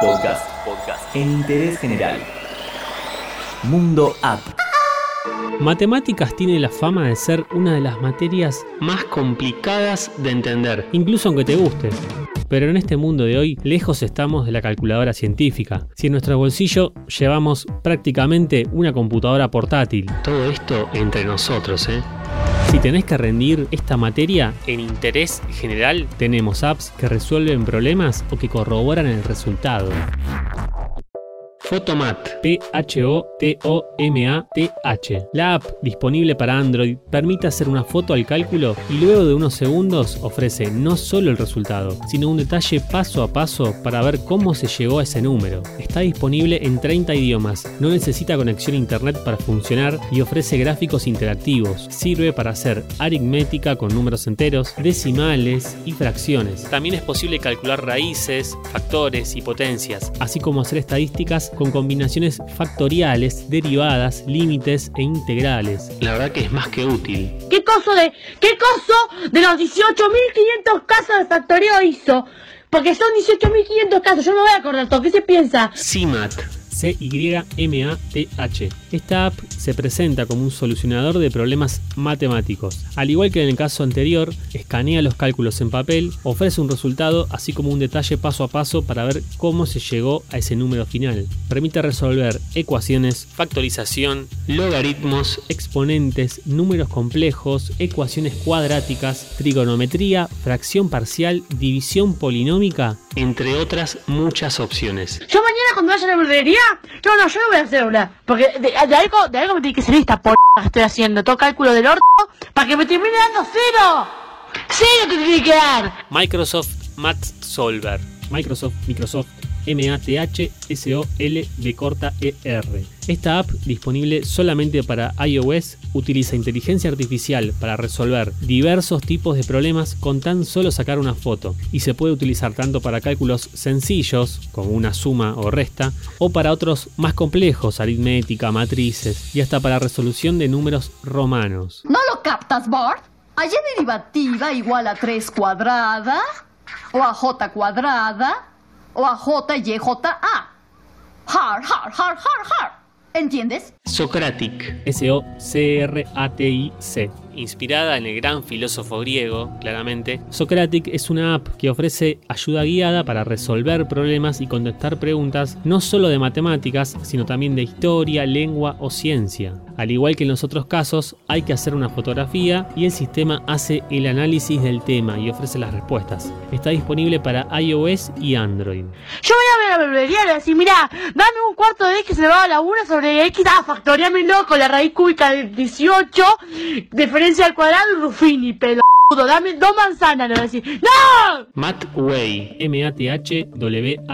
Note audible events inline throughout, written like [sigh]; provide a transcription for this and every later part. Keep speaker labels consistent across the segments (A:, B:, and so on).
A: Podcast. Podcast. En interés general. Mundo App.
B: Matemáticas tiene la fama de ser una de las materias más complicadas de entender, incluso aunque te guste. Pero en este mundo de hoy, lejos estamos de la calculadora científica. Si en nuestro bolsillo llevamos prácticamente una computadora portátil. Todo esto entre nosotros, ¿eh? Si tenés que rendir esta materia en interés general, tenemos apps que resuelven problemas o que corroboran el resultado. Photomat, P-H-O-T-O-M-A-T-H. La app disponible para Android permite hacer una foto al cálculo y luego de unos segundos ofrece no solo el resultado, sino un detalle paso a paso para ver cómo se llegó a ese número. Está disponible en 30 idiomas, no necesita conexión a internet para funcionar y ofrece gráficos interactivos. Sirve para hacer aritmética con números enteros, decimales y fracciones. También es posible calcular raíces, factores y potencias, así como hacer estadísticas con combinaciones factoriales, derivadas, límites e integrales. La verdad que es más que útil.
C: ¿Qué coso de, qué coso de los 18.500 casos de factoreo hizo? Porque son 18.500 casos, yo no voy a acordar todo. ¿Qué se piensa?
B: CIMAT. C-Y-M-A-T-H. Esta app se presenta como un solucionador de problemas matemáticos. Al igual que en el caso anterior, escanea los cálculos en papel, ofrece un resultado así como un detalle paso a paso para ver cómo se llegó a ese número final. Permite resolver ecuaciones, factorización, logaritmos, exponentes, números complejos, ecuaciones cuadráticas, trigonometría, fracción parcial, división polinómica, entre otras muchas opciones.
C: Yo mañana cuando vaya a la no, no, yo no voy a hacer una. Porque de, algo, de algo me tiene que salir esta p que estoy haciendo. Todo cálculo del orto para que me termine dando cero. Cero te tiene que dar.
B: Microsoft Math Solver. Microsoft, Microsoft, M-A-T-H-S-O-L-B corta E-R. Esta app, disponible solamente para iOS, utiliza inteligencia artificial para resolver diversos tipos de problemas con tan solo sacar una foto y se puede utilizar tanto para cálculos sencillos, como una suma o resta, o para otros más complejos, aritmética, matrices y hasta para resolución de números romanos.
D: ¿No lo captas, Bart? ¿A y derivativa igual a 3 cuadrada? ¿O a j cuadrada? ¿O a j y j a? Har, har, har, har, har. ¿Entiendes?
B: Socratic, S-O-C-R-A-T-I-C. Inspirada en el gran filósofo griego, claramente, Socratic es una app que ofrece ayuda guiada para resolver problemas y contestar preguntas no solo de matemáticas, sino también de historia, lengua o ciencia. Al igual que en los otros casos, hay que hacer una fotografía y el sistema hace el análisis del tema y ofrece las respuestas. Está disponible para iOS y Android.
C: Yo voy a ver la verdulería y le decir, mirá, dame un cuarto de x elevado a la 1 sobre x, ah, factoriame loco, la raíz cúbica de 18, diferencia al cuadrado. Dame dos manzanas, le voy a decir. ¡No!
B: Mathway, M-A-T-H-W-A-Y.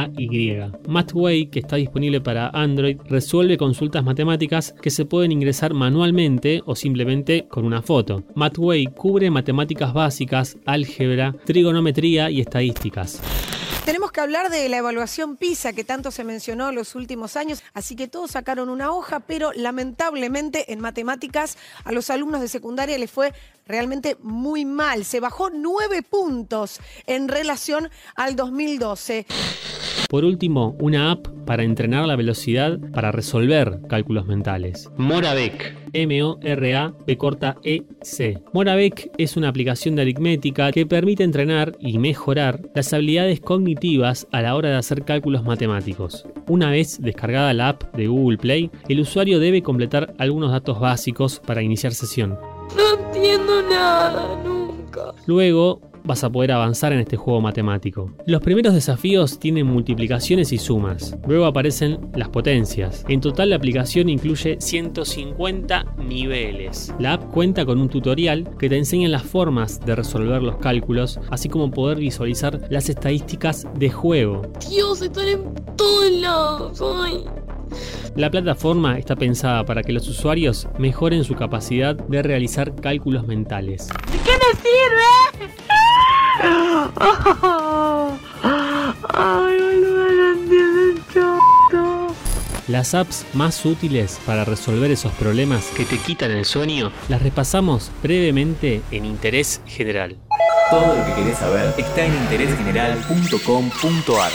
B: Mathway, que está disponible para Android, resuelve consultas matemáticas que se pueden ingresar manualmente o simplemente con una foto. Mathway cubre matemáticas básicas, álgebra, trigonometría y estadísticas.
E: Tenemos que hablar de la evaluación PISA que tanto se mencionó en los últimos años, así que todos sacaron una hoja, pero lamentablemente en matemáticas a los alumnos de secundaria les fue realmente muy mal. Se bajó nueve puntos en relación al 2012.
B: Por último, una app para entrenar la velocidad para resolver cálculos mentales. Moravec, M-O-R-A-B corta E-C. Moravec es una aplicación de aritmética que permite entrenar y mejorar las habilidades cognitivas a la hora de hacer cálculos matemáticos. Una vez descargada la app de Google Play, el usuario debe completar algunos datos básicos para iniciar sesión.
C: No entiendo nada, nunca.
B: Luego vas a poder avanzar en este juego matemático. Los primeros desafíos tienen multiplicaciones y sumas. Luego aparecen las potencias. En total la aplicación incluye 150 niveles. La app cuenta con un tutorial que te enseña las formas de resolver los cálculos, así como poder visualizar las estadísticas de juego.
C: Dios, están en todos lados. Ay.
B: La plataforma está pensada para que los usuarios mejoren su capacidad de realizar cálculos mentales.
C: ¿De qué me sirve? [laughs] Ay.
B: Las apps más útiles para resolver esos problemas que te quitan el sueño las repasamos brevemente en Interés General.
A: Todo lo que querés saber está en interésgeneral.com.ar.